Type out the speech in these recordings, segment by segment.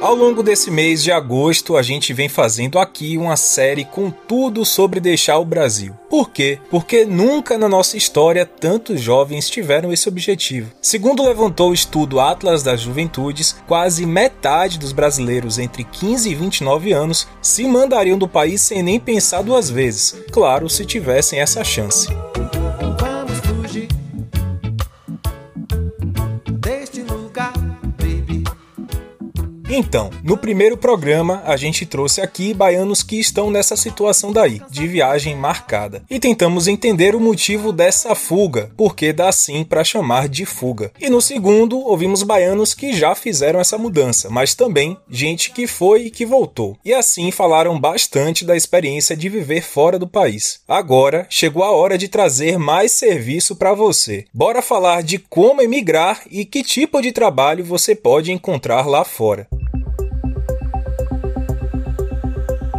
Ao longo desse mês de agosto, a gente vem fazendo aqui uma série com tudo sobre deixar o Brasil. Por quê? Porque nunca na nossa história tantos jovens tiveram esse objetivo. Segundo levantou o estudo Atlas das Juventudes, quase metade dos brasileiros entre 15 e 29 anos se mandariam do país sem nem pensar duas vezes, claro, se tivessem essa chance. Então, no primeiro programa, a gente trouxe aqui baianos que estão nessa situação daí, de viagem marcada. E tentamos entender o motivo dessa fuga, porque dá sim para chamar de fuga. E no segundo, ouvimos baianos que já fizeram essa mudança, mas também gente que foi e que voltou. E assim falaram bastante da experiência de viver fora do país. Agora, chegou a hora de trazer mais serviço para você. Bora falar de como emigrar e que tipo de trabalho você pode encontrar lá fora.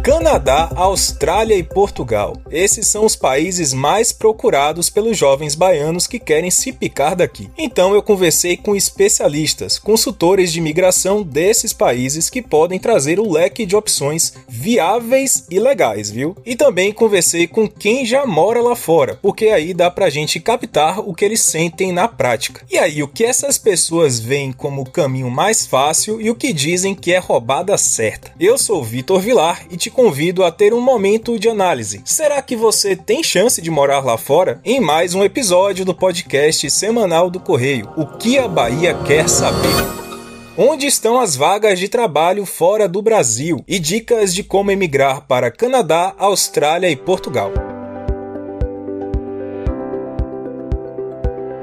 Canadá, Austrália e Portugal. Esses são os países mais procurados pelos jovens baianos que querem se picar daqui. Então eu conversei com especialistas, consultores de imigração desses países que podem trazer o leque de opções viáveis e legais, viu? E também conversei com quem já mora lá fora, porque aí dá pra gente captar o que eles sentem na prática. E aí, o que essas pessoas veem como o caminho mais fácil e o que dizem que é roubada certa. Eu sou Vitor Vilar e te convido a ter um momento de análise. Será que você tem chance de morar lá fora? Em mais um episódio do podcast semanal do Correio, O que a Bahia quer saber. Onde estão as vagas de trabalho fora do Brasil e dicas de como emigrar para Canadá, Austrália e Portugal.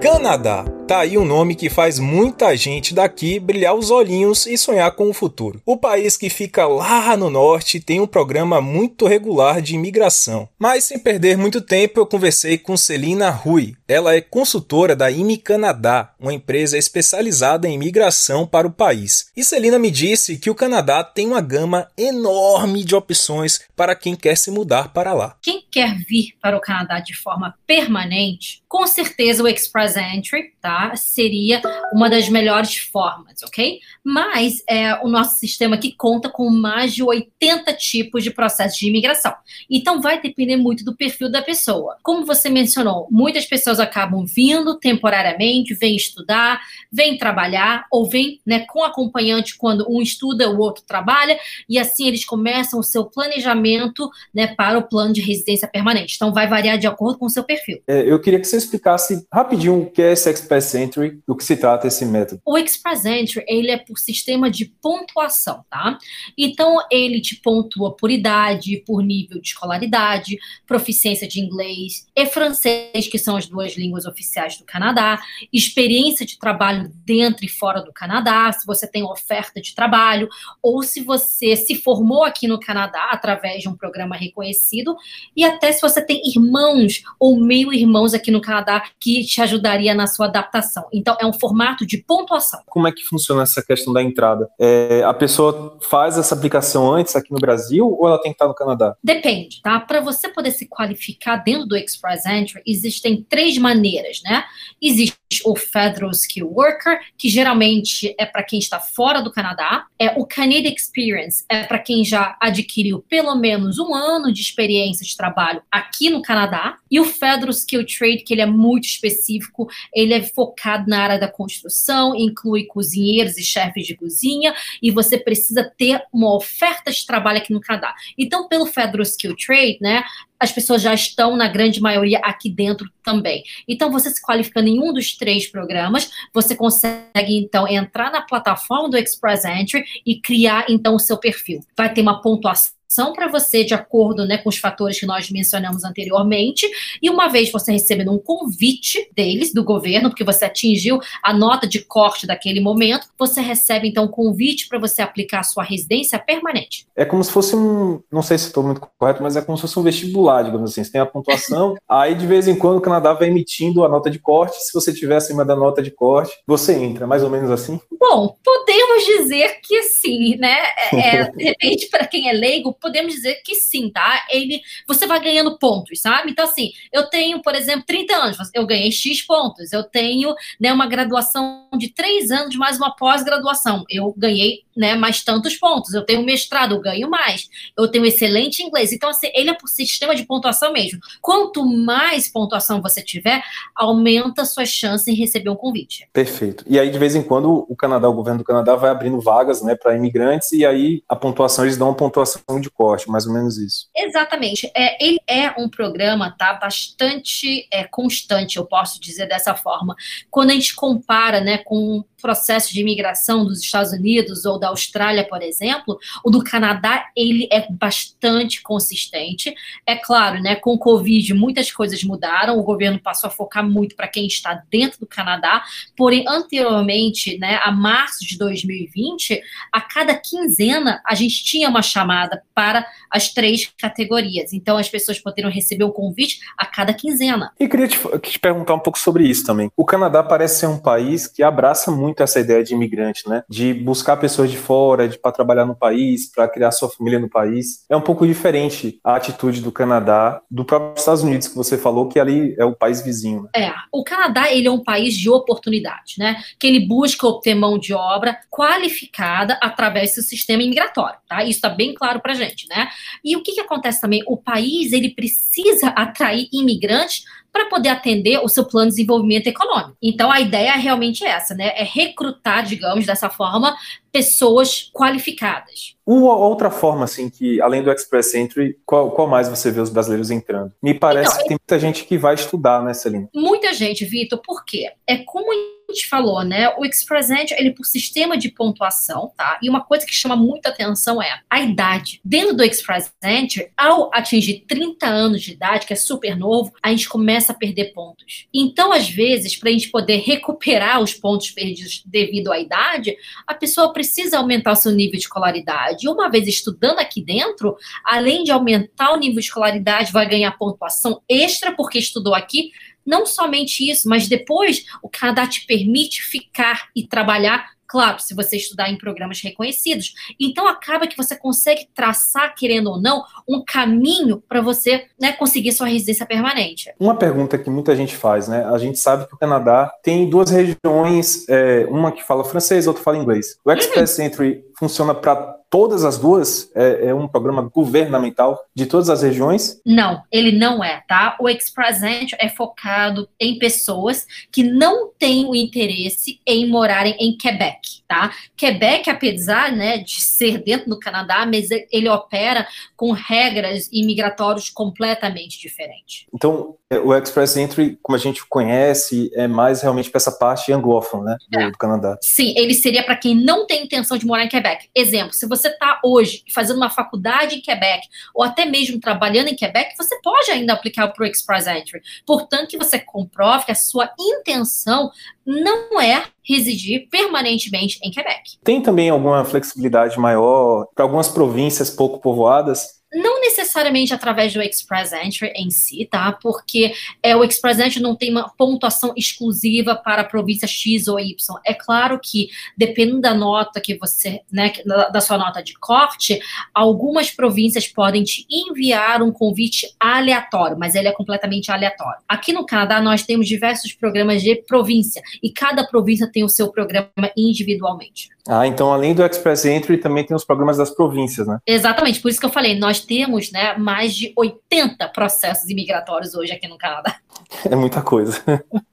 Canadá Tá aí um nome que faz muita gente daqui brilhar os olhinhos e sonhar com o futuro. O país que fica lá no norte tem um programa muito regular de imigração. Mas sem perder muito tempo, eu conversei com Celina Rui. Ela é consultora da IMI Canadá, uma empresa especializada em imigração para o país. E Celina me disse que o Canadá tem uma gama enorme de opções para quem quer se mudar para lá. Quem quer vir para o Canadá de forma permanente, com certeza o Express Entry, tá? Seria uma das melhores formas, ok? Mas é, o nosso sistema aqui conta com mais de 80 tipos de processos de imigração. Então vai depender muito do perfil da pessoa. Como você mencionou, muitas pessoas acabam vindo temporariamente, vêm estudar, vêm trabalhar, ou vêm né, com acompanhante quando um estuda, o outro trabalha, e assim eles começam o seu planejamento né, para o plano de residência permanente. Então vai variar de acordo com o seu perfil. É, eu queria que você explicasse rapidinho o que é esse Express Express Entry, do que se trata esse método? O Express Entry, ele é por sistema de pontuação, tá? Então, ele te pontua por idade, por nível de escolaridade, proficiência de inglês e francês, que são as duas línguas oficiais do Canadá, experiência de trabalho dentro e fora do Canadá, se você tem oferta de trabalho, ou se você se formou aqui no Canadá através de um programa reconhecido, e até se você tem irmãos ou meio-irmãos aqui no Canadá que te ajudaria na sua adaptação adaptação. Então, é um formato de pontuação. Como é que funciona essa questão da entrada? É, a pessoa faz essa aplicação antes aqui no Brasil ou ela tem que estar no Canadá? Depende, tá? Para você poder se qualificar dentro do Express Entry, existem três maneiras, né? Existe o Federal Skill Worker, que geralmente é para quem está fora do Canadá. É o Canadian Experience, é para quem já adquiriu pelo menos um ano de experiência de trabalho aqui no Canadá. E o Federal Skill Trade, que ele é muito específico, ele é focado na área da construção, inclui cozinheiros e chefes de cozinha, e você precisa ter uma oferta de trabalho aqui no Canadá. Então, pelo Federal Skill Trade, né, as pessoas já estão, na grande maioria, aqui dentro também. Então, você se qualificando em um dos três programas, você consegue, então, entrar na plataforma do Express Entry e criar, então, o seu perfil. Vai ter uma pontuação são para você de acordo né, com os fatores que nós mencionamos anteriormente. E uma vez você recebendo um convite deles, do governo, porque você atingiu a nota de corte daquele momento, você recebe então um convite para você aplicar a sua residência permanente. É como se fosse um, não sei se estou muito correto, mas é como se fosse um vestibular, digamos assim. Você tem a pontuação, aí de vez em quando o Canadá vai emitindo a nota de corte. Se você tiver acima da nota de corte, você entra, mais ou menos assim? Bom, podemos dizer que sim, né? É, é de repente, para quem é leigo, podemos dizer que sim, tá? Ele, você vai ganhando pontos, sabe? Então, assim, eu tenho, por exemplo, 30 anos, eu ganhei X pontos. Eu tenho né, uma graduação de três anos mais uma pós-graduação. Eu ganhei né, mais tantos pontos. Eu tenho mestrado, eu ganho mais. Eu tenho excelente inglês. Então, assim, ele é por sistema de pontuação mesmo. Quanto mais pontuação você tiver, aumenta suas chances em receber um convite. Perfeito. E aí, de vez em quando, o Canadá, o governo do Canadá vai abrindo vagas, né, para imigrantes, e aí a pontuação, eles dão uma pontuação de corte, mais ou menos isso. Exatamente. É, ele é um programa, tá, bastante é, constante, eu posso dizer dessa forma. Quando a gente compara, né, com processo de imigração dos Estados Unidos ou da Austrália, por exemplo, o do Canadá, ele é bastante consistente. É claro, né, com o Covid muitas coisas mudaram, o governo passou a focar muito para quem está dentro do Canadá, porém, anteriormente, né, a março de 2020, a cada quinzena a gente tinha uma chamada para as três categorias. Então, as pessoas poderiam receber um convite a cada quinzena. E queria te, te perguntar um pouco sobre isso também. O Canadá parece ser um país que abraça muito muito essa ideia de imigrante, né? De buscar pessoas de fora, de para trabalhar no país, para criar sua família no país. É um pouco diferente a atitude do Canadá, do próprio Estados Unidos que você falou que ali é o país vizinho. Né? É, o Canadá ele é um país de oportunidade, né? Que ele busca obter mão de obra qualificada através do sistema imigratório, tá? Isso está bem claro para gente, né? E o que, que acontece também? O país ele precisa atrair imigrantes para poder atender o seu plano de desenvolvimento econômico. Então a ideia é realmente essa, né? É recrutar, digamos, dessa forma, pessoas qualificadas. Uma outra forma, assim, que além do Express Entry, qual, qual mais você vê os brasileiros entrando? Me parece então, que tem muita gente que vai estudar nessa linha. Muita gente, Vitor, por quê? É como gente falou, né? O Express Entry, ele por sistema de pontuação, tá? E uma coisa que chama muita atenção é a idade. Dentro do Express Entry, ao atingir 30 anos de idade, que é super novo, a gente começa a perder pontos. Então, às vezes, para a gente poder recuperar os pontos perdidos devido à idade, a pessoa precisa aumentar o seu nível de escolaridade. E uma vez estudando aqui dentro, além de aumentar o nível de escolaridade, vai ganhar pontuação extra porque estudou aqui, não somente isso, mas depois o Canadá te permite ficar e trabalhar claro, se você estudar em programas reconhecidos. Então acaba que você consegue traçar, querendo ou não, um caminho para você né, conseguir sua residência permanente. Uma pergunta que muita gente faz, né? A gente sabe que o Canadá tem duas regiões, é, uma que fala francês, outra fala inglês. O Express uhum. Entry funciona para todas as duas? É, é, um programa governamental de todas as regiões? Não, ele não é, tá? O Express Entry é focado em pessoas que não têm o interesse em morarem em Quebec, tá? Quebec, apesar né, de ser dentro do Canadá, mas ele opera com regras imigratórias completamente diferentes. Então, é, o Express Entry, como a gente conhece, é mais realmente para essa parte anglófona, né, do, é. do Canadá. Sim, ele seria para quem não tem intenção de morar em Quebec. Exemplo, se você está hoje fazendo uma faculdade em Quebec, ou até mesmo trabalhando em Quebec, você pode ainda aplicar para o Express Entry. Portanto, que você comprove que a sua intenção não é residir permanentemente em Quebec. Tem também alguma flexibilidade maior para algumas províncias pouco povoadas? Não necessariamente através do Express Entry em si, tá? Porque é, o Express Entry não tem uma pontuação exclusiva para a província X ou Y. É claro que, dependendo da nota que você, né, da, sua nota de corte, algumas províncias podem te enviar um convite aleatório, mas ele é completamente aleatório. Aqui no Canadá, nós temos diversos programas de província e cada província tem o seu programa individualmente. Ah, então além do Express Entry, também tem os programas das províncias, né? Exatamente, por isso que eu falei, nós temos né, mais de 80 processos imigratórios hoje aqui no Canadá. É muita coisa.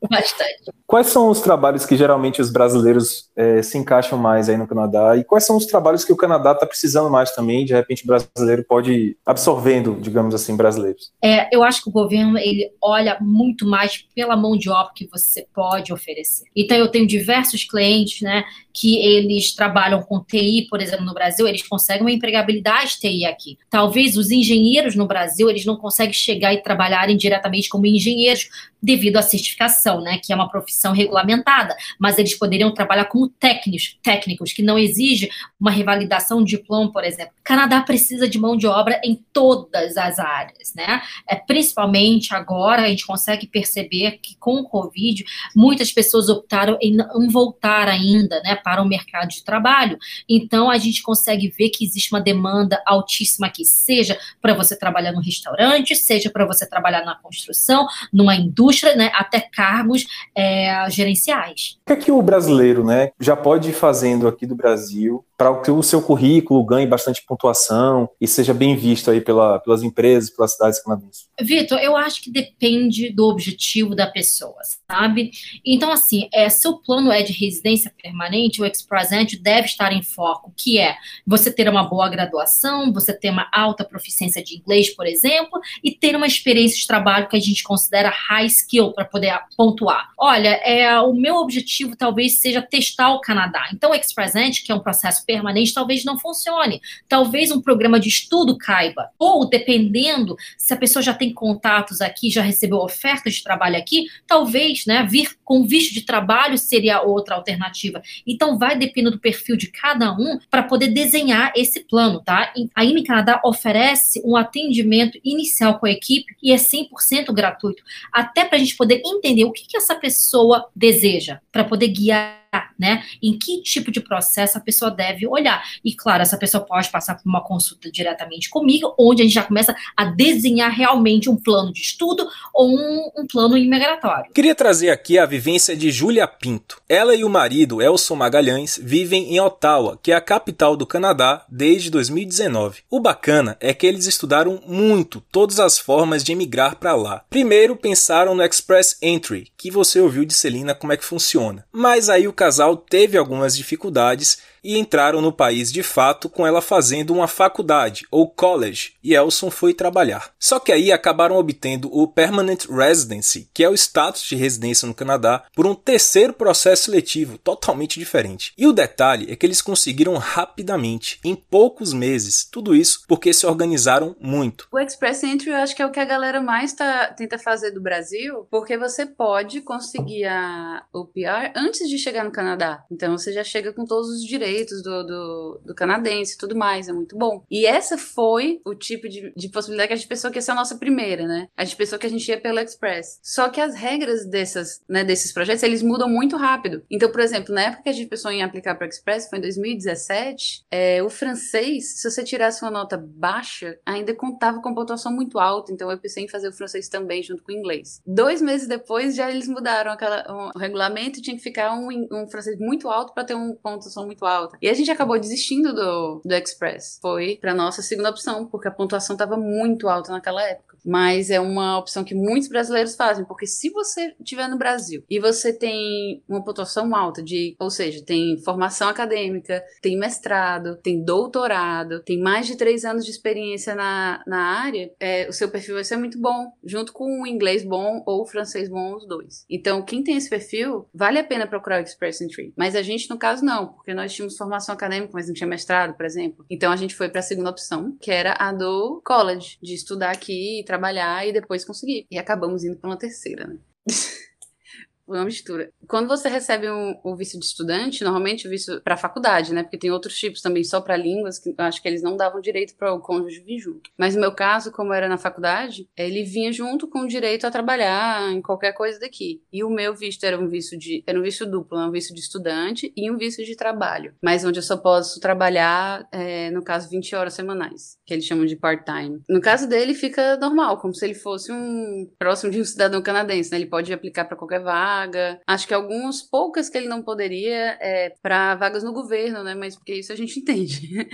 Bastante. Quais são os trabalhos que geralmente os brasileiros é, se encaixam mais aí no Canadá? E quais são os trabalhos que o Canadá está precisando mais também? De repente o brasileiro pode ir absorvendo, digamos assim, brasileiros? É, eu acho que o governo ele olha muito mais pela mão de obra que você pode oferecer. Então eu tenho diversos clientes, né, que eles trabalham com TI, por exemplo, no Brasil, eles conseguem uma empregabilidade TI aqui. Talvez os engenheiros no Brasil eles não conseguem chegar e trabalharem diretamente como engenheiros devido à certificação, né, que é uma profissão regulamentada, mas eles poderiam trabalhar como técnicos, técnicos que não exige uma revalidação de diploma, por exemplo. O Canadá precisa de mão de obra em todas as áreas, né? É principalmente agora a gente consegue perceber que com o Covid muitas pessoas optaram em não voltar ainda, né, para o mercado de trabalho. Então a gente consegue ver que existe uma demanda altíssima aqui, seja para você trabalhar no restaurante, seja para você trabalhar na construção, numa indústria, né, até cargos é, gerenciais. O que é que o brasileiro né, já pode ir fazendo aqui do Brasil para que o seu currículo ganhe bastante pontuação e seja bem visto aí pela, pelas empresas, pelas cidades canadenses? Vitor, eu acho que depende do objetivo da pessoa, sabe? Então, assim, é, seu plano é de residência permanente, o Express Entry deve estar em foco, que é você ter uma boa graduação, você ter uma alta proficiência de inglês, por exemplo, e ter uma experiência de trabalho que a gente considera high skill para poder pontuar. Olha, é, o meu objetivo talvez seja testar o Canadá. Então, o Express que é um processo permanente talvez não funcione. Talvez um programa de estudo caiba. Ou, dependendo, se a pessoa já tem contatos aqui, já recebeu ofertas de trabalho aqui, talvez né, vir com visto de trabalho seria outra alternativa. Então, vai depender do perfil de cada um para poder desenhar esse plano, tá? A IME Canadá oferece um atendimento inicial com a equipe e é 100% gratuito, até para a gente poder entender o que, que essa pessoa deseja, para poder guiar né? Em que tipo de processo a pessoa deve olhar. E claro, essa pessoa pode passar por uma consulta diretamente comigo, onde a gente já começa a desenhar realmente um plano de estudo ou um, um plano imigratório. Queria trazer aqui a vivência de Júlia Pinto. Ela e o marido, Elson Magalhães, vivem em Ottawa, que é a capital do Canadá, desde 2019. O bacana é que eles estudaram muito todas as formas de emigrar para lá. Primeiro pensaram no Express Entry, que você ouviu de Celina como é que funciona. Mas aí o casal teve algumas dificuldades e entraram no país de fato com ela fazendo uma faculdade ou college e Elson foi trabalhar. Só que aí acabaram obtendo o Permanent Residency, que é o status de residência no Canadá, por um terceiro processo seletivo totalmente diferente. E o detalhe é que eles conseguiram rapidamente, em poucos meses, tudo isso porque se organizaram muito. O Express Entry eu acho que é o que a galera mais tá, tenta fazer do Brasil, porque você pode conseguir a, o PR antes de chegar no Canadá. Então você já chega com todos os direitos direitos do, do, do canadense e tudo mais, é muito bom. E essa foi o tipo de, de possibilidade que a gente pensou que ia ser a nossa primeira, né? A gente pensou que a gente ia pelo Express. Só que as regras dessas, né, desses projetos, eles mudam muito rápido. Então, por exemplo, na época que a gente pensou em aplicar para o Express, foi em 2017, é, o francês, se você tirasse uma nota baixa, ainda contava com pontuação muito alta, então eu pensei em fazer o francês também junto com o inglês. Dois meses depois, já eles mudaram aquela, um, o regulamento tinha que ficar um, um francês muito alto para ter uma pontuação muito alta E a gente acabou desistindo do, do Express. Foi para nossa segunda opção, porque a pontuação estava muito alta naquela época mas é uma opção que muitos brasileiros fazem, porque se você estiver no Brasil e você tem uma pontuação alta de, ou seja, tem formação acadêmica, tem mestrado, tem doutorado, tem mais de três anos de experiência na, na área, é, o seu perfil vai ser muito bom, junto com o inglês bom ou o francês bom, os dois. Então, quem tem esse perfil, vale a pena procurar o Express Entry. Mas a gente, no caso, não, porque nós tínhamos formação acadêmica, mas não tinha mestrado, por exemplo. Então, a gente foi para a segunda opção, que era a do college, de estudar aqui trabalhar e depois conseguir. E acabamos indo para uma terceira, né? uma mistura. Quando você recebe um, o visto de estudante, normalmente o visto para faculdade, né? Porque tem outros tipos também só para línguas que eu acho que eles não davam direito para o cônjuge vir junto. Mas no meu caso, como era na faculdade, ele vinha junto com o direito a trabalhar em qualquer coisa daqui. E o meu visto era um visto de era um visto duplo, um visto de estudante e um visto de trabalho, mas onde eu só posso trabalhar, é, no caso, 20 horas semanais, que eles chamam de part-time. No caso dele, fica normal, como se ele fosse um próximo de um cidadão canadense, né? Ele pode aplicar para qualquer vaga vaga. Acho que algumas poucas que ele não poderia é para vagas no governo, né? Mas porque isso a gente entende.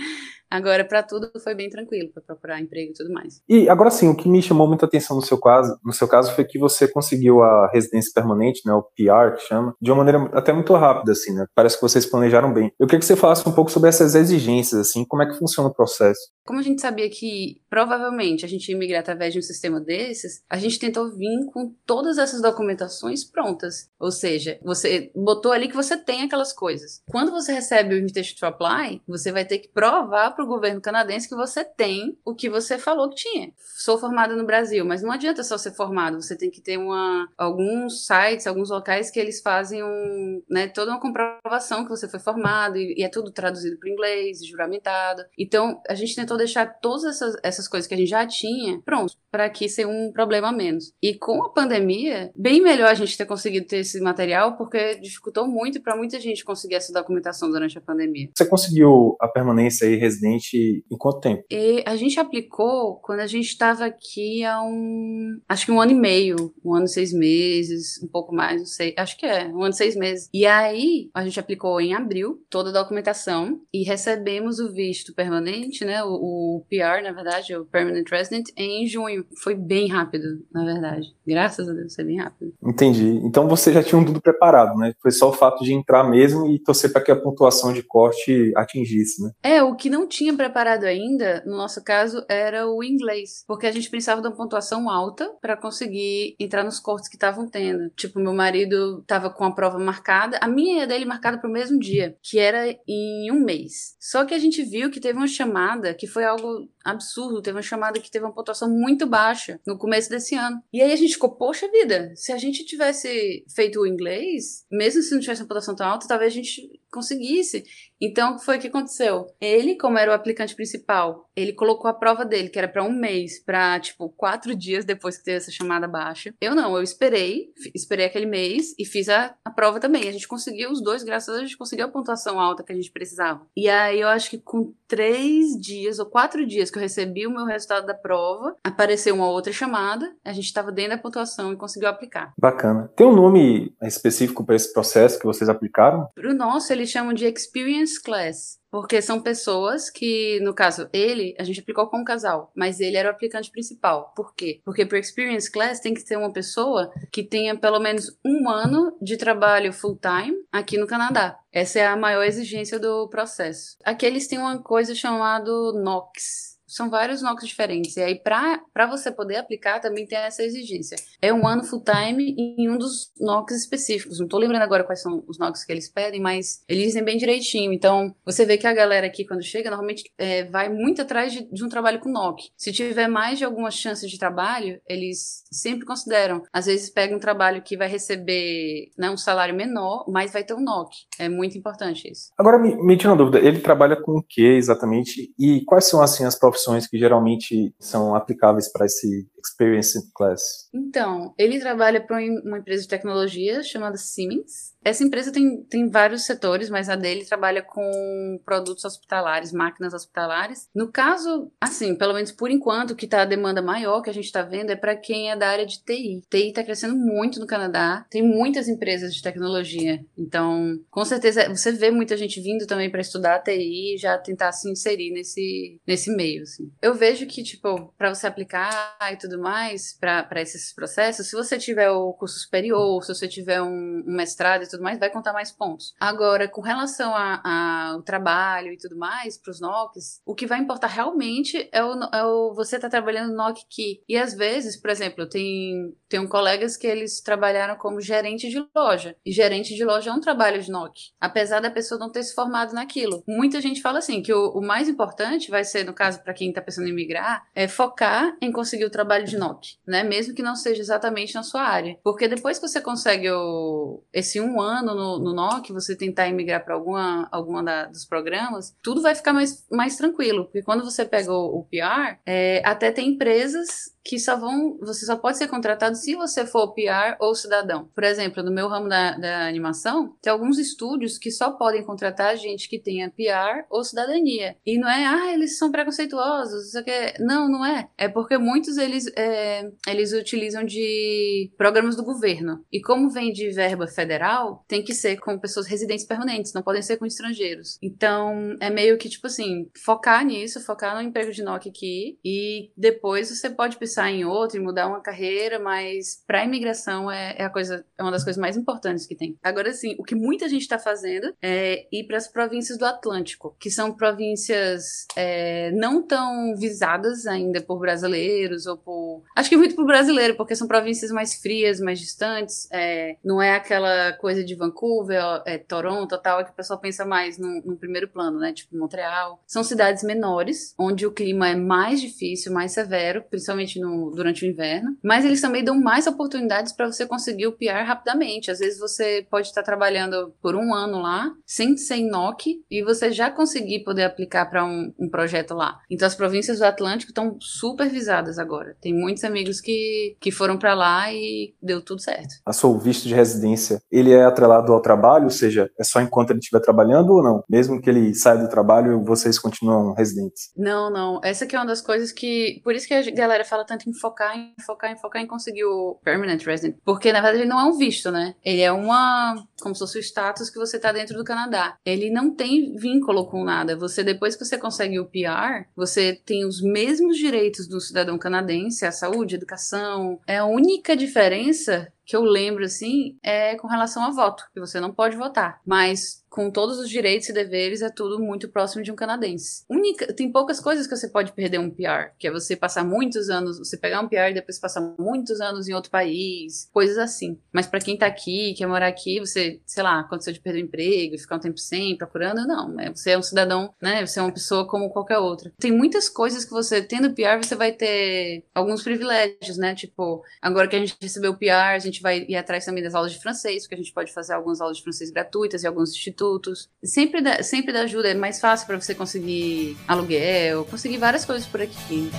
Agora, para tudo foi bem tranquilo, para procurar emprego e tudo mais. E agora sim, o que me chamou muita atenção no seu caso, no seu caso foi que você conseguiu a residência permanente, né, o PR que chama, de uma maneira até muito rápida, assim, né? Parece que vocês planejaram bem. Eu queria que você falasse um pouco sobre essas exigências, assim, como é que funciona o processo. Como a gente sabia que provavelmente a gente ia migrar através de um sistema desses, a gente tentou vir com todas essas documentações prontas. Ou seja, você botou ali que você tem aquelas coisas. Quando você recebe o invitation to apply, você vai ter que provar para o governo canadense que você tem o que você falou que tinha. Sou formada no Brasil, mas não adianta só ser formado, você tem que ter uma, alguns sites, alguns locais que eles fazem um, né, toda uma comprovação que você foi formado e, e é tudo traduzido para inglês, juramentado. Então, a gente tentou deixar todas essas, essas coisas que a gente já tinha pronto para aqui ser um problema menos. E com a pandemia, bem melhor a gente ter conseguido ter esse material porque dificultou muito para muita gente conseguir essa documentação durante a pandemia. Você conseguiu a permanência e residência residente em quanto tempo? E a gente aplicou quando a gente estava aqui há um. Acho que um ano e meio, um ano e seis meses, um pouco mais, não sei. Acho que é, um ano e seis meses. E aí a gente aplicou em abril toda a documentação e recebemos o visto permanente, né? O, o PR, na verdade, o Permanent Resident, em junho. Foi bem rápido, na verdade. Graças a Deus, foi bem rápido. Entendi. Então você já tinha um tudo preparado, né? Foi só o fato de entrar mesmo e torcer para que a pontuação de corte atingisse, né? É, o que não tinha preparado ainda, no nosso caso, era o inglês. Porque a gente precisava de uma pontuação alta para conseguir entrar nos cortes que estavam tendo. Tipo, meu marido estava com a prova marcada, a minha e a dele marcada para o mesmo dia, que era em um mês. Só que a gente viu que teve uma chamada que foi algo absurdo. Teve uma chamada que teve uma pontuação muito baixa no começo desse ano. E aí a gente ficou, poxa vida, se a gente tivesse feito o inglês, mesmo se não tivesse uma pontuação tão alta, talvez a gente conseguisse. Então, o que foi que aconteceu? Ele, como era o aplicante principal, ele colocou a prova dele, que era para um mês, para tipo quatro dias depois que teve essa chamada baixa. Eu não, eu esperei, esperei aquele mês e fiz a, a prova também. A gente conseguiu os dois, graças a Deus, a gente conseguiu a pontuação alta que a gente precisava. E aí eu acho que com três dias ou quatro dias que eu recebi o meu resultado da prova, apareceu uma outra chamada, a gente estava dentro da pontuação e conseguiu aplicar. Bacana. Tem um nome específico para esse processo que vocês aplicaram? Para o nosso, eles chamam de Experience Class. Porque são pessoas que, no caso, ele, a gente aplicou com um casal, mas ele era o aplicante principal. Por quê? Porque para Experience Class tem que ser uma pessoa que tenha pelo menos um ano de trabalho full-time aqui no Canadá. Essa é a maior exigência do processo. Aqui eles têm uma coisa chamada NOx, são vários NOCs diferentes. E aí, para você poder aplicar, também tem essa exigência. É um ano full time em um dos NOCs específicos. Não tô lembrando agora quais são os NOCs que eles pedem, mas eles dizem bem direitinho. Então, você vê que a galera aqui, quando chega, normalmente é, vai muito atrás de, de, um trabalho com NOC. Se tiver mais de algumas chances de trabalho, eles sempre consideram. Às vezes, pega um trabalho que vai receber né, um salário menor, mas vai ter um NOC. É muito importante isso. Agora, me, me tira uma dúvida. Ele trabalha com o que exatamente? E quais são, assim, as profissões profissões que geralmente são aplicáveis para esse Experience Class? Então, ele trabalha para uma empresa de tecnologia chamada Siemens. Essa empresa tem, tem vários setores, mas a dele trabalha com produtos hospitalares, máquinas hospitalares. No caso, assim, pelo menos por enquanto, que está a demanda maior que a gente está vendo é para quem é da área de TI. TI está crescendo muito no Canadá, tem muitas empresas de tecnologia. Então, com certeza, você vê muita gente vindo também para estudar TI e já tentar se inserir nesse, nesse meio. Assim. Eu vejo que, tipo, para você aplicar e tudo mais, para esses processos, se você tiver o curso superior, se você tiver um, um mestrado e tudo mais, vai contar mais pontos. Agora, com relação ao trabalho e tudo mais, para os NOCs, o que vai importar realmente é o, é o você tá trabalhando no NOC Key. E às vezes, por exemplo, eu tenho, tenho colegas que eles trabalharam como gerente de loja. E gerente de loja é um trabalho de NOC, apesar da pessoa não ter se formado naquilo. Muita gente fala assim, que o, o mais importante vai ser, no caso, para quem está pensando em migrar, é focar em conseguir o trabalho de NOC, né? Mesmo que não seja exatamente na sua área. Porque depois que você consegue o, esse um ano no, no NOC, você tentar emigrar para alguma, alguma da, dos programas, tudo vai ficar mais, mais tranquilo. Porque quando você pega o, o PR, é, até tem empresas que só vão. Você só pode ser contratado se você for PR ou cidadão. Por exemplo, no meu ramo da, da animação, tem alguns estúdios que só podem contratar gente que tenha PR ou cidadania. E não é, ah, eles são preconceituosos, isso aqui é... Não, não é. É porque muitos eles, é, eles utilizam de programas do governo. E como vem de verba federal, tem que ser com pessoas residentes permanentes, não podem ser com estrangeiros. Então, é meio que, tipo assim, focar nisso, focar no emprego de NOC aqui, e depois você pode pensar pensar em outro e mudar uma carreira, mas para a imigração é, é, a coisa, é uma das coisas mais importantes que tem. Agora sim, o que muita gente está fazendo é ir para as províncias do Atlântico, que são províncias é, não tão visadas ainda por brasileiros ou por. Acho que muito por brasileiro, porque são províncias mais frias, mais distantes. É, não é aquela coisa de Vancouver, é, Toronto, tal, que o pessoal pensa mais no, no primeiro plano, né? Tipo Montreal. São cidades menores, onde o clima é mais difícil, mais severo, principalmente no no, durante o inverno, mas eles também dão mais oportunidades para você conseguir o PR rapidamente. Às vezes você pode estar trabalhando por um ano lá, sem ser NOC, e você já conseguir poder aplicar para um, um, projeto lá. Então as províncias do Atlântico estão super visadas agora. Tem muitos amigos que, que foram para lá e deu tudo certo. A sua visto de residência, ele é atrelado ao trabalho, ou seja, é só enquanto ele estiver trabalhando ou não? Mesmo que ele saia do trabalho, vocês continuam residentes? Não, não. Essa que é uma das coisas que, por isso que a galera fala tanto em focar, em focar, em focar em conseguir o permanent resident, porque na verdade ele não é um visto, né? Ele é uma, como se fosse o status que você tá dentro do Canadá. Ele não tem vínculo com nada. Você depois que você consegue o PR, você tem os mesmos direitos do cidadão canadense, a saúde, a educação. É a única diferença que eu lembro assim é com relação a voto, que você não pode votar. Mas com todos os direitos e deveres, é tudo muito próximo de um canadense. Única, tem poucas coisas que você pode perder um PR, que é você passar muitos anos, você pegar um PR e depois passar muitos anos em outro país, coisas assim. Mas para quem tá aqui, quer morar aqui, você, sei lá, aconteceu de perder o emprego e ficar um tempo sem, procurando, não. Né? Você é um cidadão, né? Você é uma pessoa como qualquer outra. Tem muitas coisas que você, tendo PR, você vai ter alguns privilégios, né? Tipo, agora que a gente recebeu o PR, a gente vai ir atrás também das aulas de francês, porque a gente pode fazer algumas aulas de francês gratuitas e alguns institutos produtos. Sempre dá, sempre dá ajuda, é mais fácil para você conseguir aluguel, conseguir várias coisas por aqui.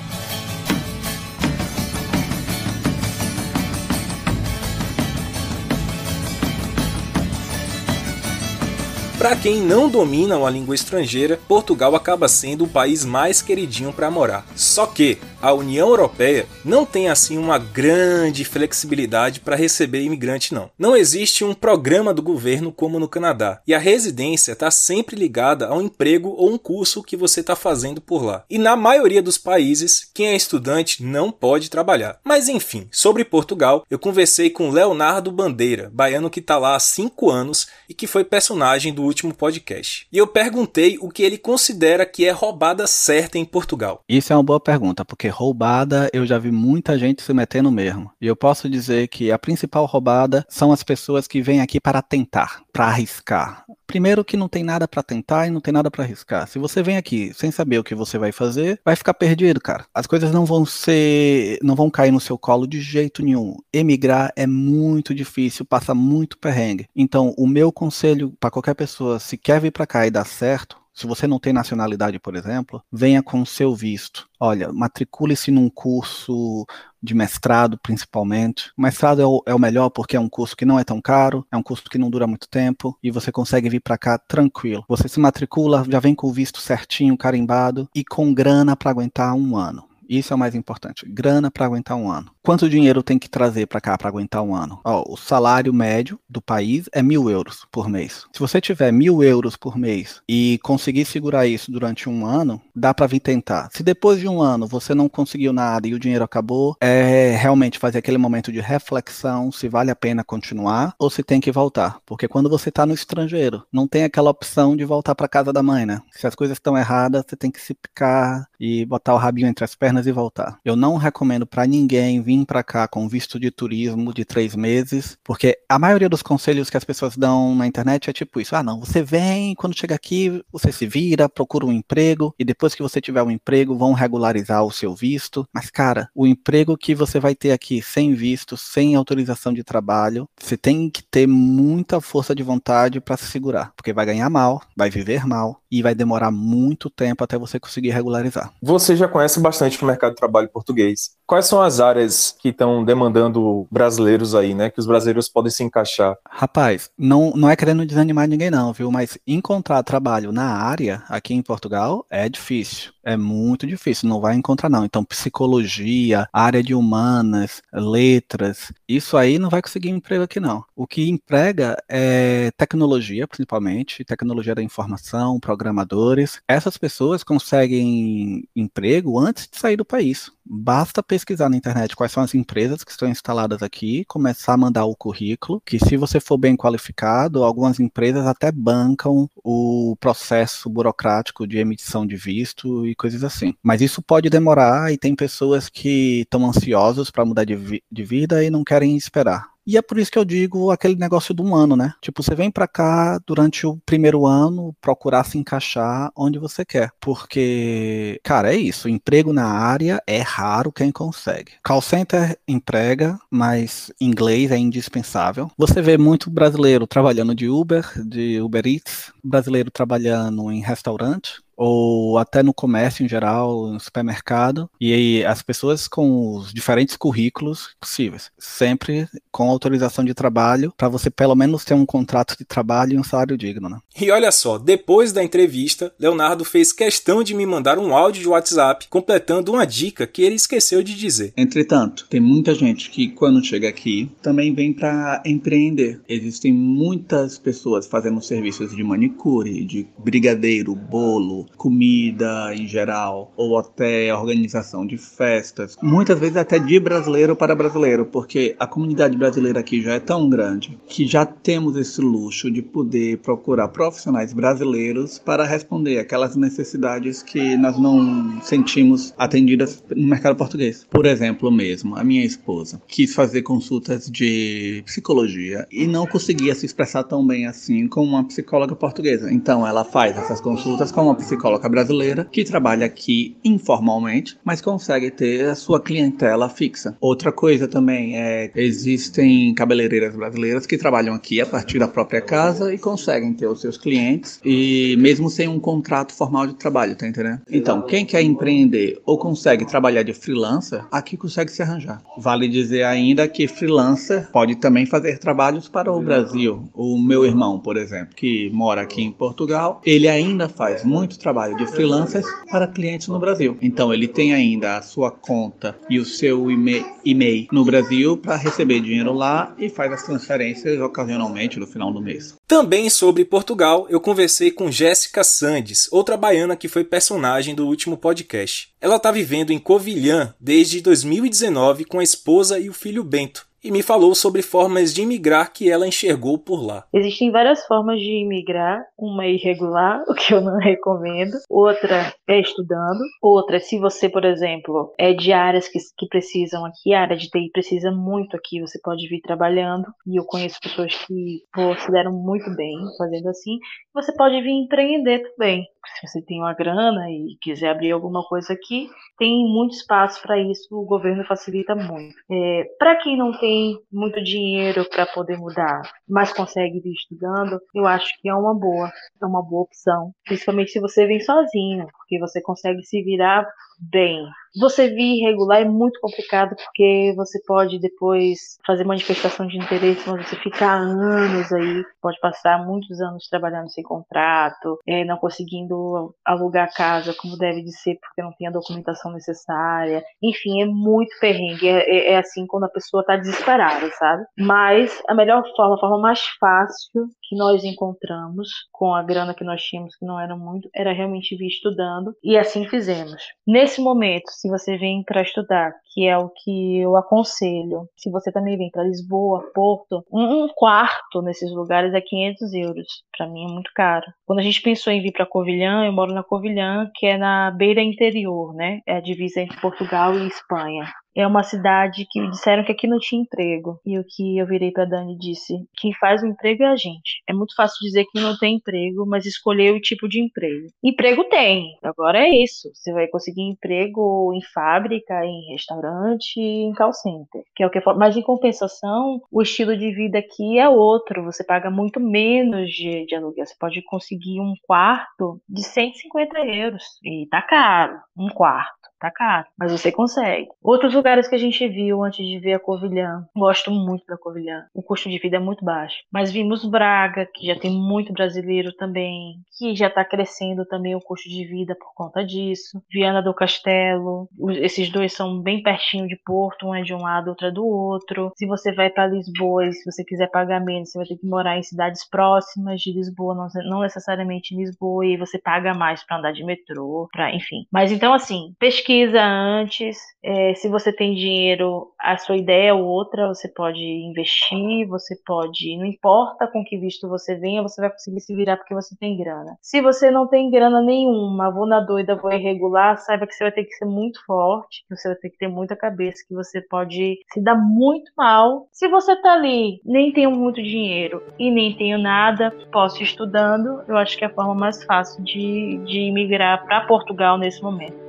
Para quem não domina uma língua estrangeira, Portugal acaba sendo o país mais queridinho para morar. Só que a União Europeia não tem assim uma grande flexibilidade para receber imigrante não. Não existe um programa do governo como no Canadá, e a residência está sempre ligada a um emprego ou um curso que você está fazendo por lá. E na maioria dos países, quem é estudante não pode trabalhar. Mas enfim, sobre Portugal, eu conversei com Leonardo Bandeira, baiano que está lá há 5 anos e que foi personagem do último podcast. E eu perguntei o que ele considera que é roubada certa em Portugal. Isso é uma boa pergunta, porque roubada eu já vi muita gente se metendo mesmo. E eu posso dizer que a principal roubada são as pessoas que vêm aqui para tentar, para arriscar. Primeiro que não tem nada para tentar e não tem nada para arriscar. Se você vem aqui sem saber o que você vai fazer, vai ficar perdido, cara. As coisas não vão ser, não vão cair no seu colo de jeito nenhum. Emigrar é muito difícil, passa muito perrengue. Então, o meu conselho para qualquer pessoa, se quer vir para cá e dar certo, se você não tem nacionalidade, por exemplo, venha com seu visto. Olha, matricule-se num curso de mestrado, principalmente. O mestrado é o, é o, melhor porque é um curso que não é tão caro, é um curso que não dura muito tempo e você consegue vir para cá tranquilo. Você se matricula, já vem com o visto certinho, carimbado e com grana para aguentar um ano. Isso é o mais importante. Grana para aguentar um ano. Quanto dinheiro tem que trazer para cá para aguentar um ano? Ó, o salário médio do país é mil euros por mês. Se você tiver mil euros por mês e conseguir segurar isso durante um ano, dá para vir tentar. Se depois de um ano você não conseguiu nada e o dinheiro acabou, é realmente fazer aquele momento de reflexão se vale a pena continuar ou se tem que voltar. Porque quando você está no estrangeiro, não tem aquela opção de voltar para casa da mãe, né? Se as coisas estão erradas, você tem que se picar e botar o rabinho entre as pernas e voltar. Eu não recomendo para ninguém vir para cá com visto de turismo de três meses, porque a maioria dos conselhos que as pessoas dão na internet é tipo isso: ah, não, você vem, quando chega aqui, você se vira, procura um emprego, e depois que você tiver um emprego, vão regularizar o seu visto. Mas, cara, o emprego que você vai ter aqui sem visto, sem autorização de trabalho, você tem que ter muita força de vontade para se segurar, porque vai ganhar mal, vai viver mal e vai demorar muito tempo até você conseguir regularizar. Você já conhece bastante mercado de trabalho português. Quais são as áreas que estão demandando brasileiros aí, né? Que os brasileiros podem se encaixar? Rapaz, não, não é querendo desanimar ninguém não, viu? Mas encontrar trabalho na área aqui em Portugal é difícil. É muito difícil, não vai encontrar não. Então, psicologia, área de humanas, letras, isso aí não vai conseguir emprego aqui não. O que emprega é tecnologia, principalmente, tecnologia da informação, programadores. Essas pessoas conseguem emprego antes de sair do país. Basta pesquisar na internet quais são as empresas que estão instaladas aqui, começar a mandar o currículo, que se você for bem qualificado, algumas empresas até bancam o processo burocrático de emissão de visto e coisas assim. Mas isso pode demorar e tem pessoas que estão ansiosos para mudar de, vi de vida e não querem esperar. E é por isso que eu digo aquele negócio do um ano, né? Tipo, você vem para cá durante o primeiro ano procurar se encaixar onde você quer. Porque, cara, é isso. Emprego na área é raro quem consegue. Call center emprega, mas inglês é indispensável. Você vê muito brasileiro trabalhando de Uber, de Uber Eats, brasileiro trabalhando em restaurante, ou até no comércio em geral, no supermercado, e aí as pessoas com os diferentes currículos possíveis, sempre com autorização de trabalho, para você pelo menos ter um contrato de trabalho e um salário digno, né? E olha só, depois da entrevista, Leonardo fez questão de me mandar um áudio de WhatsApp completando uma dica que ele esqueceu de dizer. Entretanto, tem muita gente que quando chega aqui também vem para empreender. Existem muitas pessoas fazendo serviços de manicure, de brigadeiro, bolo, comida em geral, ou até organização de festas. Muitas vezes até de brasileiro para brasileiro, porque a comunidade brasileira aqui já é tão grande que já temos esse luxo de poder procurar profissionais brasileiros para responder aquelas necessidades que nós não sentimos atendidas no mercado português. Por exemplo, mesmo, a minha esposa quis fazer consultas de psicologia e não conseguia se expressar tão bem assim como uma psicóloga portuguesa. Então ela faz essas consultas com uma psicóloga brasileira que trabalha aqui informalmente, mas consegue ter a sua clientela fixa. Outra coisa também é existem cabeleireiras brasileiras que trabalham aqui a partir da própria casa e conseguem ter os seus clientes e mesmo sem um contrato formal de trabalho, tá entendendo? Então, quem quer empreender ou consegue trabalhar de freelancer, aqui consegue se arranjar. Vale dizer ainda que freelancer pode também fazer trabalhos para o Brasil. O meu irmão, por exemplo, que mora aqui em Portugal, ele ainda faz muito trabalho de freelancers para clientes no Brasil. Então, ele tem ainda a sua conta e o seu e-mail no Brasil para receber dinheiro lá e faz as transferências ocasionalmente no final do mês. Também sobre Portugal, eu conversei com Jéssica Sandes, outra baiana que foi personagem do último podcast. Ela está vivendo em Covilhã desde 2019 com a esposa e o filho Bento e me falou sobre formas de imigrar que ela enxergou por lá. Existem várias formas de imigrar, uma é irregular, o que eu não recomendo, outra é estudando, outra se você, por exemplo, é de áreas que, que precisam aqui, a área de TI precisa muito aqui, você pode vir trabalhando, e eu conheço pessoas que pô, se deram muito bem fazendo assim, você pode vir empreender também. Se você tem uma grana e quiser abrir alguma coisa aqui, tem muito espaço para isso, o governo facilita muito. É, para quem não tem muito dinheiro para poder mudar, mas consegue vir estudando, eu acho que é uma boa, é uma boa opção. Principalmente se você vem sozinho, porque você consegue se virar bem. Você vir irregular é muito complicado porque você pode depois fazer manifestação de interesse, mas você ficar anos aí, pode passar muitos anos trabalhando sem contrato, é, não conseguindo alugar casa como deve de ser porque não tem a documentação necessária. Enfim, é muito perrengue. É, é, é assim quando a pessoa está desesperada, sabe? Mas a melhor forma, a forma mais fácil que nós encontramos com a grana que nós tínhamos, que não era muito, era realmente vir estudando e assim fizemos. Nesse momento, se você vem para estudar, que é o que eu aconselho, se você também vem para Lisboa, Porto, um, quarto nesses lugares é 500 euros. Para mim é muito caro. Quando a gente pensou em vir para Covilhã, eu moro na Covilhã, que é na beira interior, né? É a divisa entre Portugal e Espanha é uma cidade que me disseram que aqui não tinha emprego. E o que eu virei para Dani disse: quem faz o emprego é a gente. É muito fácil dizer que não tem emprego, mas escolher o tipo de emprego. Emprego tem. Agora é isso. Você vai conseguir emprego em fábrica, em restaurante, em call center, que é o que for. Mas em compensação, o estilo de vida aqui é outro. Você paga muito menos de, de aluguel. Você pode conseguir um quarto de 150 euros. E tá caro, um quarto tá caro, mas você consegue. Outros lugares que a gente viu antes de ver a Covilhã, gosto muito da Covilhã. O custo de vida é muito baixo. Mas vimos Braga, que já tem muito brasileiro também, que já tá crescendo também o custo de vida por conta disso. Viana do Castelo, esses dois são bem pertinho de Porto, um é de um lado, outro é do outro. Se você vai para Lisboa e se você quiser pagar menos, você vai ter que morar em cidades próximas de Lisboa, não, necessariamente em Lisboa, e você paga mais para andar de metrô, para enfim. Mas então assim, pesquisa pesquisa antes. É, se você tem dinheiro, a sua ideia é outra, você pode investir, você pode. Não importa com que visto você venha, você vai conseguir se virar porque você tem grana. Se você não tem grana nenhuma, vou na doida, vou irregular, saiba que você vai ter que ser muito forte, que você vai ter que ter muita cabeça, que você pode se dar muito mal. Se você tá ali, nem tenho muito dinheiro e nem tenho nada, posso ir estudando, eu acho que é a forma mais fácil de, de imigrar para Portugal nesse momento.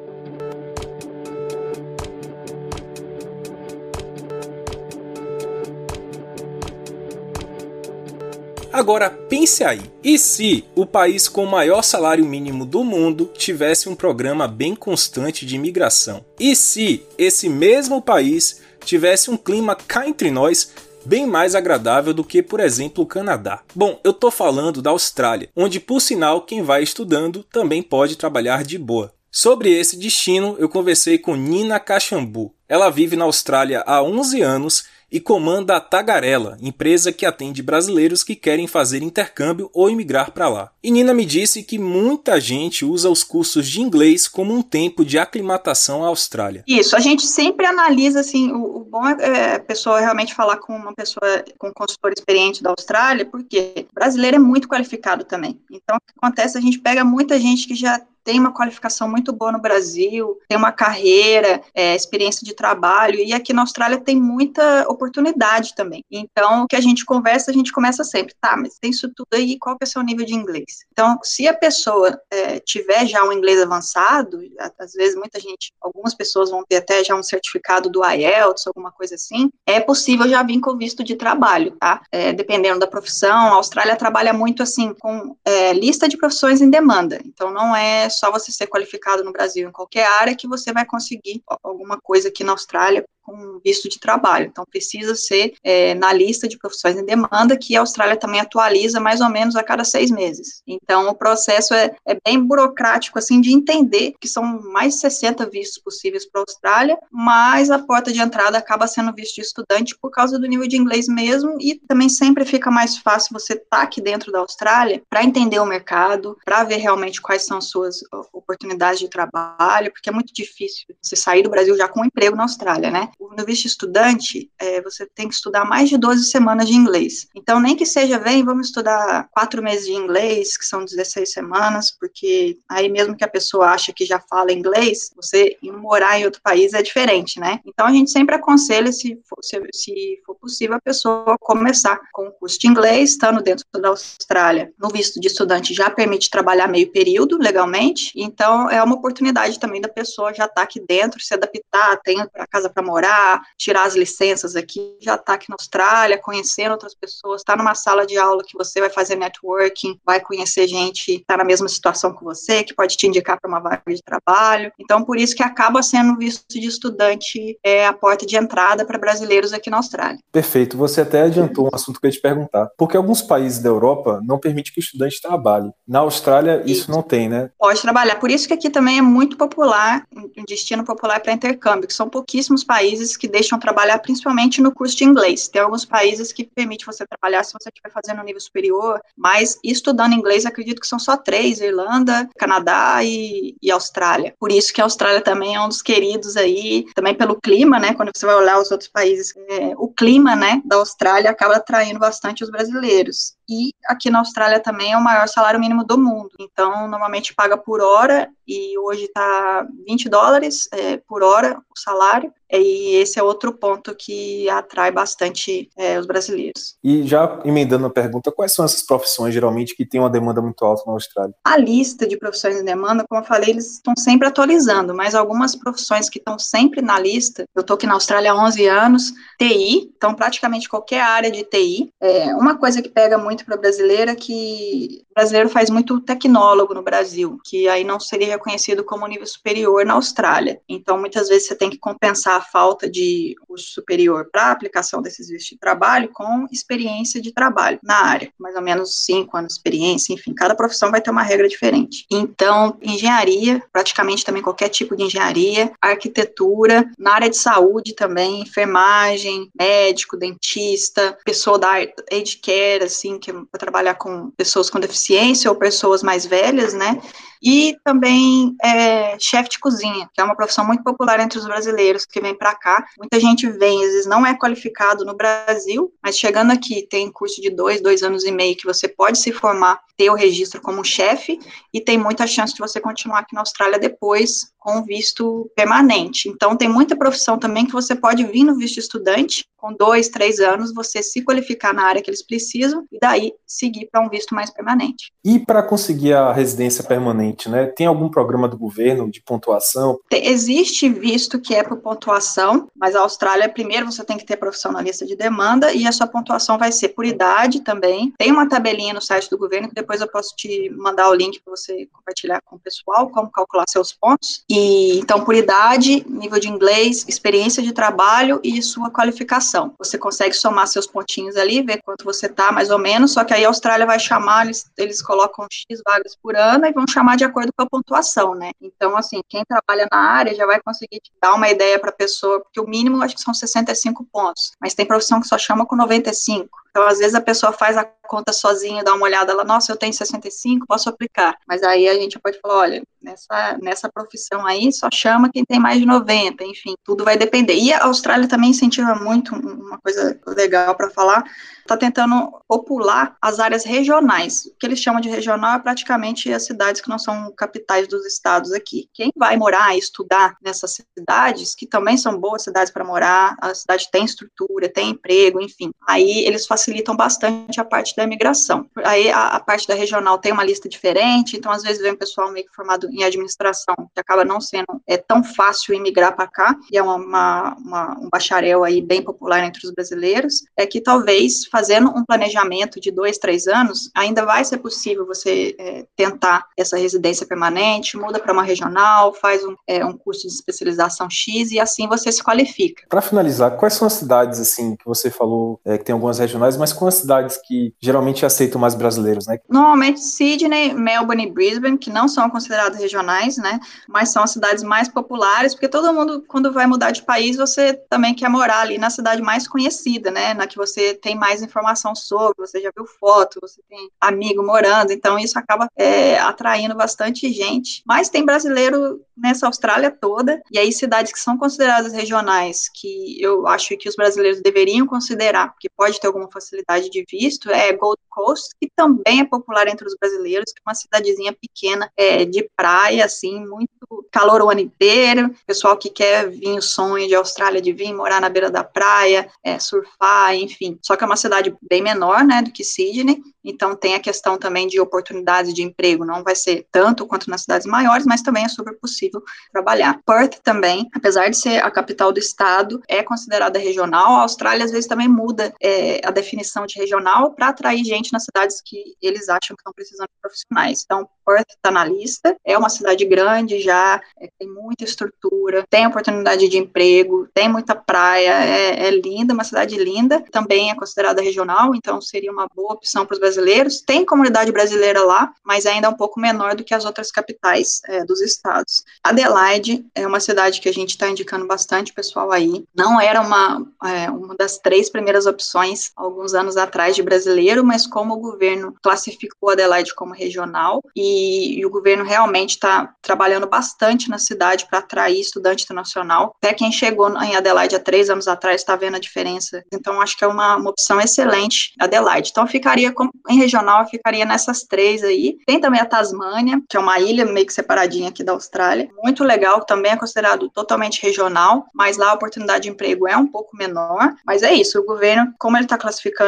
Agora pense aí, e se o país com o maior salário mínimo do mundo tivesse um programa bem constante de imigração? E se esse mesmo país tivesse um clima cá entre nós bem mais agradável do que, por exemplo, o Canadá. Bom, eu tô falando da Austrália, onde por sinal quem vai estudando também pode trabalhar de boa. Sobre esse destino, eu conversei com Nina Cachambu. Ela vive na Austrália há 11 anos e comanda a Tagarela, empresa que atende brasileiros que querem fazer intercâmbio ou imigrar para lá. E Nina me disse que muita gente usa os cursos de inglês como um tempo de aclimatação à Austrália. Isso, a gente sempre analisa assim, o, o bom é, é a pessoa realmente falar com uma pessoa, com um consultor experiente da Austrália, porque brasileiro é muito qualificado também. Então, o que acontece, a gente pega muita gente que já tem uma qualificação muito boa no Brasil, tem uma carreira, é, experiência de trabalho, e aqui na Austrália tem muita oportunidade também. Então, o que a gente conversa, a gente começa sempre, tá, mas tem isso tudo aí, qual que é o seu nível de inglês? Então, se a pessoa é, tiver já um inglês avançado, às vezes muita gente, algumas pessoas vão ter até já um certificado do IELTS, alguma coisa assim, é possível já vir com visto de trabalho, tá? É, dependendo da profissão, a Austrália trabalha muito assim com é, lista de profissões em demanda, então não é só você ser qualificado no Brasil em qualquer área que você vai conseguir alguma coisa aqui na Austrália com visto de trabalho. Então, precisa ser é, na lista de profissões em demanda, que a Austrália também atualiza mais ou menos a cada seis meses. Então, o processo é, é bem burocrático, assim, de entender que são mais de 60 vistos possíveis para a Austrália, mas a porta de entrada acaba sendo visto de estudante por causa do nível de inglês mesmo, e também sempre fica mais fácil você estar tá aqui dentro da Austrália para entender o mercado, para ver realmente quais são as suas oportunidades de trabalho, porque é muito difícil você sair do Brasil já com um emprego na Austrália, né? No visto estudante, é, você tem que estudar mais de 12 semanas de inglês. Então, nem que seja, vem, vamos estudar quatro meses de inglês, que são 16 semanas, porque aí mesmo que a pessoa acha que já fala inglês, você ir morar em outro país é diferente, né? Então, a gente sempre aconselha, se for, se, se for possível, a pessoa começar com o curso de inglês, estando dentro da Austrália. No visto de estudante já permite trabalhar meio período, legalmente, então é uma oportunidade também da pessoa já estar tá aqui dentro, se adaptar, tem a casa para morar, tirar as licenças aqui, já está aqui na Austrália, conhecendo outras pessoas, está numa sala de aula que você vai fazer networking, vai conhecer gente que está na mesma situação que você, que pode te indicar para uma vaga de trabalho. Então, por isso que acaba sendo visto de estudante é a porta de entrada para brasileiros aqui na Austrália. Perfeito. Você até adiantou um assunto que eu ia te perguntar. Porque alguns países da Europa não permitem que o estudante trabalhe. Na Austrália, isso, isso não tem, né? Pode trabalhar. Por isso que aqui também é muito popular, um destino popular para intercâmbio, que são pouquíssimos países países que deixam trabalhar principalmente no curso de inglês. Tem alguns países que permitem você trabalhar se você estiver fazendo um nível superior, mas estudando inglês, acredito que são só três: Irlanda, Canadá e, e Austrália. Por isso que a Austrália também é um dos queridos aí, também pelo clima, né? Quando você vai olhar os outros países, é, o clima, né, da Austrália acaba atraindo bastante os brasileiros. E aqui na Austrália também é o maior salário mínimo do mundo. Então, normalmente paga por hora e hoje está 20 dólares é, por hora o salário. E esse é outro ponto que atrai bastante é, os brasileiros. E já emendando a pergunta, quais são essas profissões geralmente que têm uma demanda muito alta na Austrália? A lista de profissões em demanda, como eu falei, eles estão sempre atualizando, mas algumas profissões que estão sempre na lista, eu estou aqui na Austrália há 11 anos, TI, então praticamente qualquer área de TI. É, uma coisa que pega muito para brasileira é que o brasileiro faz muito tecnólogo no Brasil, que aí não seria reconhecido como nível superior na Austrália. Então, muitas vezes você tem que compensar a falta de curso superior para a aplicação desses vistos de trabalho com experiência de trabalho na área, mais ou menos cinco anos de experiência, enfim, cada profissão vai ter uma regra diferente. Então, engenharia, praticamente também qualquer tipo de engenharia, arquitetura, na área de saúde também, enfermagem, médico, dentista, pessoa da age care, assim, que é para trabalhar com pessoas com deficiência ou pessoas mais velhas, né? E também é, chefe de cozinha, que é uma profissão muito popular entre os brasileiros que vêm para cá. Muita gente vem, às vezes não é qualificado no Brasil, mas chegando aqui tem curso de dois, dois anos e meio que você pode se formar, ter o registro como chefe e tem muita chance de você continuar aqui na Austrália depois com visto permanente. Então, tem muita profissão também que você pode vir no visto estudante, com dois, três anos, você se qualificar na área que eles precisam e daí seguir para um visto mais permanente. E para conseguir a residência permanente? Normalmente, né? Tem algum programa do governo de pontuação? Existe visto que é por pontuação, mas a Austrália, primeiro você tem que ter profissão na lista de demanda e a sua pontuação vai ser por idade também. Tem uma tabelinha no site do governo que depois eu posso te mandar o link para você compartilhar com o pessoal, como calcular seus pontos. E então, por idade, nível de inglês, experiência de trabalho e sua qualificação. Você consegue somar seus pontinhos ali, ver quanto você tá, mais ou menos, só que aí a Austrália vai chamar, eles, eles colocam X vagas por ano e vão chamar de acordo com a pontuação, né? Então, assim, quem trabalha na área já vai conseguir dar uma ideia para a pessoa, porque o mínimo acho que são 65 pontos, mas tem profissão que só chama com 95. Então, às vezes a pessoa faz a conta sozinha, dá uma olhada lá, nossa, eu tenho 65, posso aplicar. Mas aí a gente pode falar, olha, nessa, nessa profissão aí só chama quem tem mais de 90, enfim, tudo vai depender. E a Austrália também incentiva muito, uma coisa legal para falar, está tentando popular as áreas regionais. O que eles chamam de regional é praticamente as cidades que não são capitais dos estados aqui. Quem vai morar e estudar nessas cidades, que também são boas cidades para morar, a cidade tem estrutura, tem emprego, enfim, aí eles facilitam bastante a parte da imigração. Aí a, a parte da regional tem uma lista diferente, então às vezes vem pessoal meio que formado em administração, que acaba não sendo é tão fácil imigrar para cá, e é uma, uma, uma, um bacharel aí bem popular entre os brasileiros, é que talvez fazendo um planejamento de dois, três anos, ainda vai ser possível você é, tentar essa residência permanente, muda para uma regional, faz um, é, um curso de especialização X e assim você se qualifica. Para finalizar, quais são as cidades assim que você falou é, que tem algumas regionais, mas quais as cidades que geralmente aceitam mais brasileiros, né? Normalmente Sydney, Melbourne e Brisbane, que não são consideradas regionais, né? Mas são as cidades mais populares, porque todo mundo, quando vai mudar de país, você também quer morar ali na cidade mais conhecida, né? Na que você tem mais informação sobre, você já viu foto, você tem amigo morando, então isso acaba é, atraindo bastante gente. Mas tem brasileiro nessa Austrália toda, e aí cidades que são consideradas regionais, que eu acho que os brasileiros deveriam considerar, porque pode ter alguma facilidade de visto, é Gold Coast, que também é popular entre os brasileiros, que é uma cidadezinha pequena é, de praia, assim, muito calor o ano inteiro, pessoal que quer vir o sonho de Austrália de vir morar na beira da praia, é, surfar, enfim. Só que é uma cidade bem menor, né, do que Sydney, então tem a questão também de oportunidades de emprego, não vai ser tanto quanto nas cidades maiores, mas também é super possível trabalhar. Perth também, apesar de ser a capital do estado, é considerada regional. A Austrália às vezes também muda é, a definição de regional para atrair gente nas cidades que eles acham que estão precisando de profissionais. Então, Perth está na lista, é uma cidade grande já, é, tem muita estrutura, tem oportunidade de emprego, tem muita praia, é, é linda, uma cidade linda, também é considerada regional, então seria uma boa opção para os brasileiros. Tem comunidade brasileira lá, mas ainda é um pouco menor do que as outras capitais é, dos estados. Adelaide é uma cidade que a gente está indicando bastante pessoal aí. Não era uma, é, uma das três primeiras opções anos atrás de brasileiro, mas como o governo classificou Adelaide como regional e, e o governo realmente está trabalhando bastante na cidade para atrair estudante internacional. Até quem chegou em Adelaide há três anos atrás está vendo a diferença. Então, acho que é uma, uma opção excelente, Adelaide. Então, ficaria com, em regional, ficaria nessas três aí. Tem também a Tasmânia, que é uma ilha meio que separadinha aqui da Austrália. Muito legal, também é considerado totalmente regional, mas lá a oportunidade de emprego é um pouco menor. Mas é isso, o governo, como ele está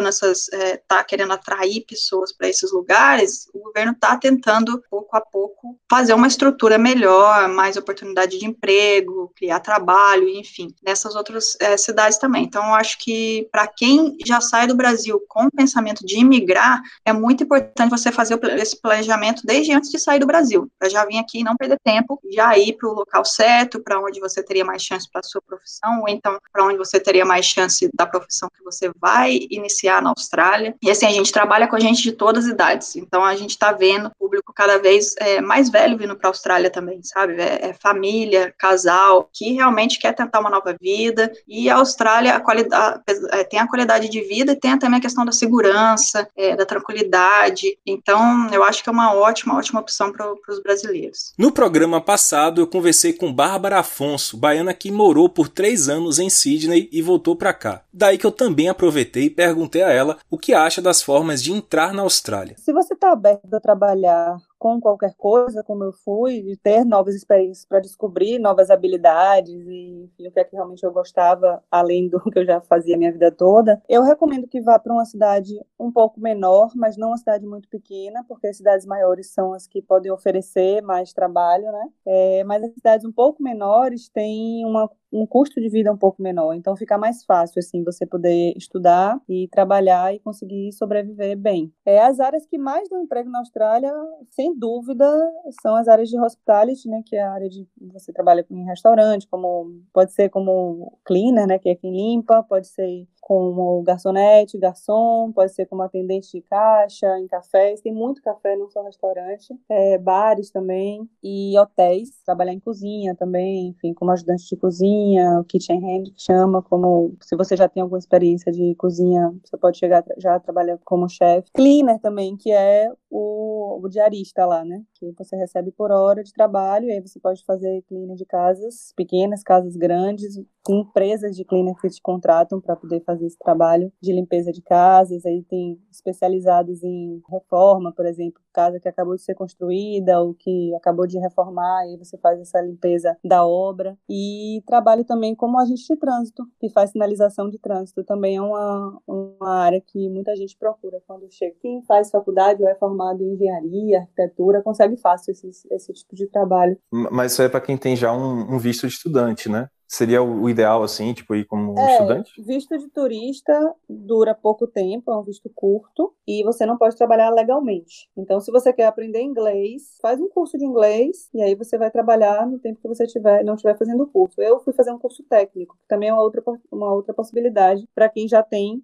essas, está é, querendo atrair pessoas para esses lugares, o governo está tentando, pouco a pouco, fazer uma estrutura melhor, mais oportunidade de emprego, criar trabalho, enfim, nessas outras é, cidades também. Então, eu acho que para quem já sai do Brasil com o pensamento de imigrar, é muito importante você fazer esse planejamento desde antes de sair do Brasil, para já vir aqui e não perder tempo, já ir para o local certo, para onde você teria mais chance para a sua profissão, ou então para onde você teria mais chance da profissão que você vai iniciar na Austrália. E assim, a gente trabalha com gente de todas as idades, então a gente está vendo público cada vez é, mais velho vindo para a Austrália também, sabe? É, é, família, casal, que realmente quer tentar uma nova vida. E a Austrália a qualidade, é, tem a qualidade de vida e tem também a questão da segurança, é, da tranquilidade. Então, eu acho que é uma ótima, ótima opção para os brasileiros. No programa passado, eu conversei com Bárbara Afonso, baiana que morou por três anos em Sydney e voltou para cá. Daí que eu também aproveitei e perguntei a ela o que acha das formas de entrar na Austrália. Se você está aberto a trabalhar com qualquer coisa, como eu fui, de ter novas experiências para descobrir novas habilidades e enfim, o que é que realmente eu gostava, além do que eu já fazia a minha vida toda, eu recomendo que vá para uma cidade um pouco menor, mas não uma cidade muito pequena, porque as cidades maiores são as que podem oferecer mais trabalho, né? É, mas as cidades um pouco menores têm uma um custo de vida um pouco menor. Então fica mais fácil assim você poder estudar e trabalhar e conseguir sobreviver bem. É as áreas que mais dão emprego na Austrália, sem dúvida, são as áreas de hospitality, né, que é a área de você trabalha em restaurante, como pode ser como cleaner, né, que é quem limpa, pode ser como garçonete, garçom, pode ser como atendente de caixa, em cafés, tem muito café, não só restaurante, é, bares também, e hotéis, trabalhar em cozinha também, enfim, como ajudante de cozinha, o kitchen hand que chama, como se você já tem alguma experiência de cozinha, você pode chegar já trabalhar como chefe. Cleaner também, que é o, o diarista lá, né, que você recebe por hora de trabalho, e aí você pode fazer cleaner de casas pequenas, casas grandes, empresas de cleaner que te contratam para poder fazer esse trabalho de limpeza de casas, aí tem especializados em reforma, por exemplo, casa que acabou de ser construída ou que acabou de reformar, aí você faz essa limpeza da obra. E trabalho também como agente de trânsito, que faz sinalização de trânsito, também é uma, uma área que muita gente procura quando chega. Quem faz faculdade ou é formado em engenharia, arquitetura, consegue fácil esse, esse tipo de trabalho. Mas isso é para quem tem já um, um visto de estudante, né? Seria o ideal, assim, tipo, ir como é, estudante? Visto de turista dura pouco tempo, é um visto curto, e você não pode trabalhar legalmente. Então, se você quer aprender inglês, faz um curso de inglês, e aí você vai trabalhar no tempo que você tiver, não estiver fazendo o curso. Eu fui fazer um curso técnico, que também é uma outra, uma outra possibilidade para quem já tem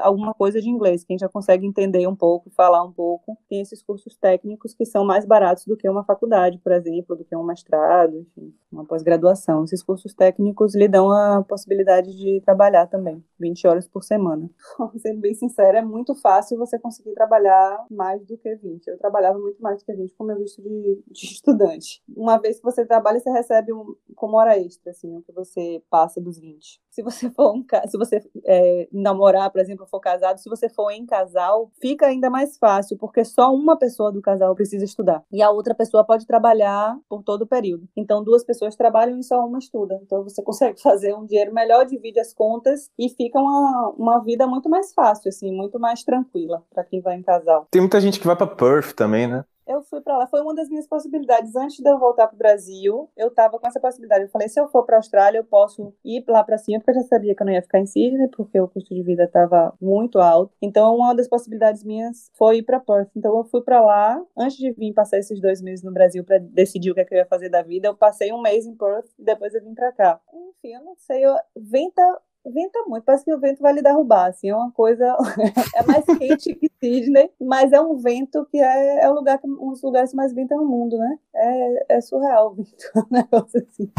alguma coisa de inglês, quem já consegue entender um pouco, falar um pouco, tem esses cursos técnicos que são mais baratos do que uma faculdade, por exemplo, do que um mestrado, enfim, uma pós-graduação. Esses cursos técnicos lhe dão a possibilidade de trabalhar também, 20 horas por semana. Sendo bem sincera, é muito fácil você conseguir trabalhar mais do que 20. Eu trabalhava muito mais do que 20 com meu visto de, de estudante. Uma vez que você trabalha, você recebe um, como hora extra, assim, o que você passa dos 20. Se você for um, se você é, namorar, por exemplo, for casado, se você for em casal, fica ainda mais fácil, porque só uma pessoa do casal precisa estudar. E a outra pessoa pode trabalhar por todo o período. Então, duas pessoas trabalham e só uma estuda. Então, você consegue fazer um dinheiro melhor, divide as contas e fica uma, uma vida muito mais fácil, assim, muito mais tranquila para quem vai em casal. Tem muita gente que vai para Perth também, né? Eu fui para lá. Foi uma das minhas possibilidades. Antes de eu voltar para o Brasil, eu estava com essa possibilidade. Eu falei, se eu for para a Austrália, eu posso ir lá para cima, porque eu já sabia que eu não ia ficar em Sydney, porque o custo de vida estava muito alto. Então, uma das possibilidades minhas foi ir para Perth. Então, eu fui para lá. Antes de vir passar esses dois meses no Brasil para decidir o que, é que eu ia fazer da vida, eu passei um mês em Perth e depois eu vim para cá. Enfim, eu não sei. Eu, venta venta muito, parece que o vento vai lhe derrubar, assim, é uma coisa, é mais quente que Sydney, mas é um vento que é, é o lugar, um dos lugares que mais venta no mundo, né, é, é surreal o vento, um negócio assim.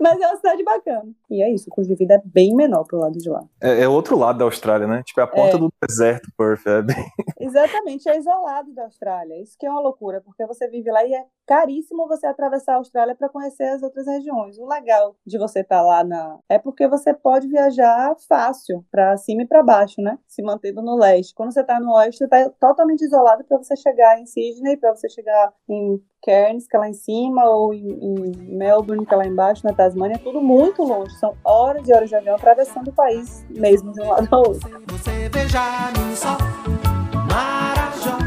Mas é uma cidade bacana. E é isso, o custo de vida é bem menor pro lado de lá. É, é outro lado da Austrália, né? Tipo, é a porta é. do deserto, Perth. É bem... Exatamente, é isolado da Austrália. Isso que é uma loucura, porque você vive lá e é caríssimo você atravessar a Austrália para conhecer as outras regiões. O legal de você estar tá lá na é porque você pode viajar fácil para cima e para baixo, né? Se mantendo no leste. Quando você está no oeste, você está totalmente isolado para você chegar em Sydney, para você chegar em Cairns, que é lá em cima, ou em, em Melbourne, que é lá embaixo, na Tasmânia, tudo muito longe. São horas e horas de avião atravessando o país mesmo de um lado ao outro. Você veja só, Marajó,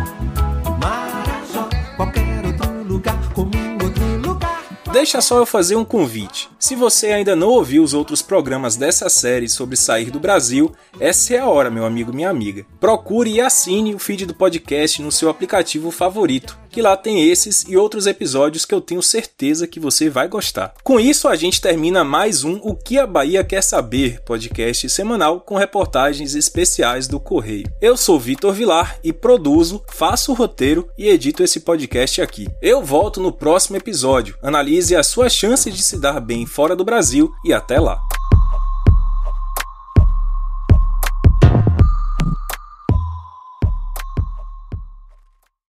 Marajó, qualquer outro lugar outro lugar. Deixa só eu fazer um convite. Se você ainda não ouviu os outros programas dessa série sobre sair do Brasil, essa é a hora, meu amigo, minha amiga. Procure e assine o feed do podcast no seu aplicativo favorito que lá tem esses e outros episódios que eu tenho certeza que você vai gostar. Com isso, a gente termina mais um O que a Bahia quer saber, podcast semanal com reportagens especiais do Correio. Eu sou Vitor Vilar e produzo, faço o roteiro e edito esse podcast aqui. Eu volto no próximo episódio. Analise as suas chances de se dar bem fora do Brasil e até lá.